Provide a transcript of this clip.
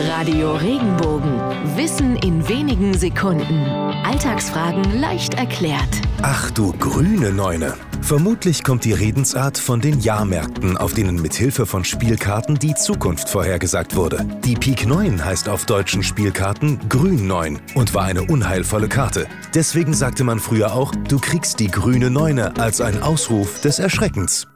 Radio Regenbogen. Wissen in wenigen Sekunden. Alltagsfragen leicht erklärt. Ach du grüne Neune. Vermutlich kommt die Redensart von den Jahrmärkten, auf denen mit Hilfe von Spielkarten die Zukunft vorhergesagt wurde. Die Pik 9 heißt auf deutschen Spielkarten Grün 9 und war eine unheilvolle Karte. Deswegen sagte man früher auch, du kriegst die grüne Neune als ein Ausruf des Erschreckens.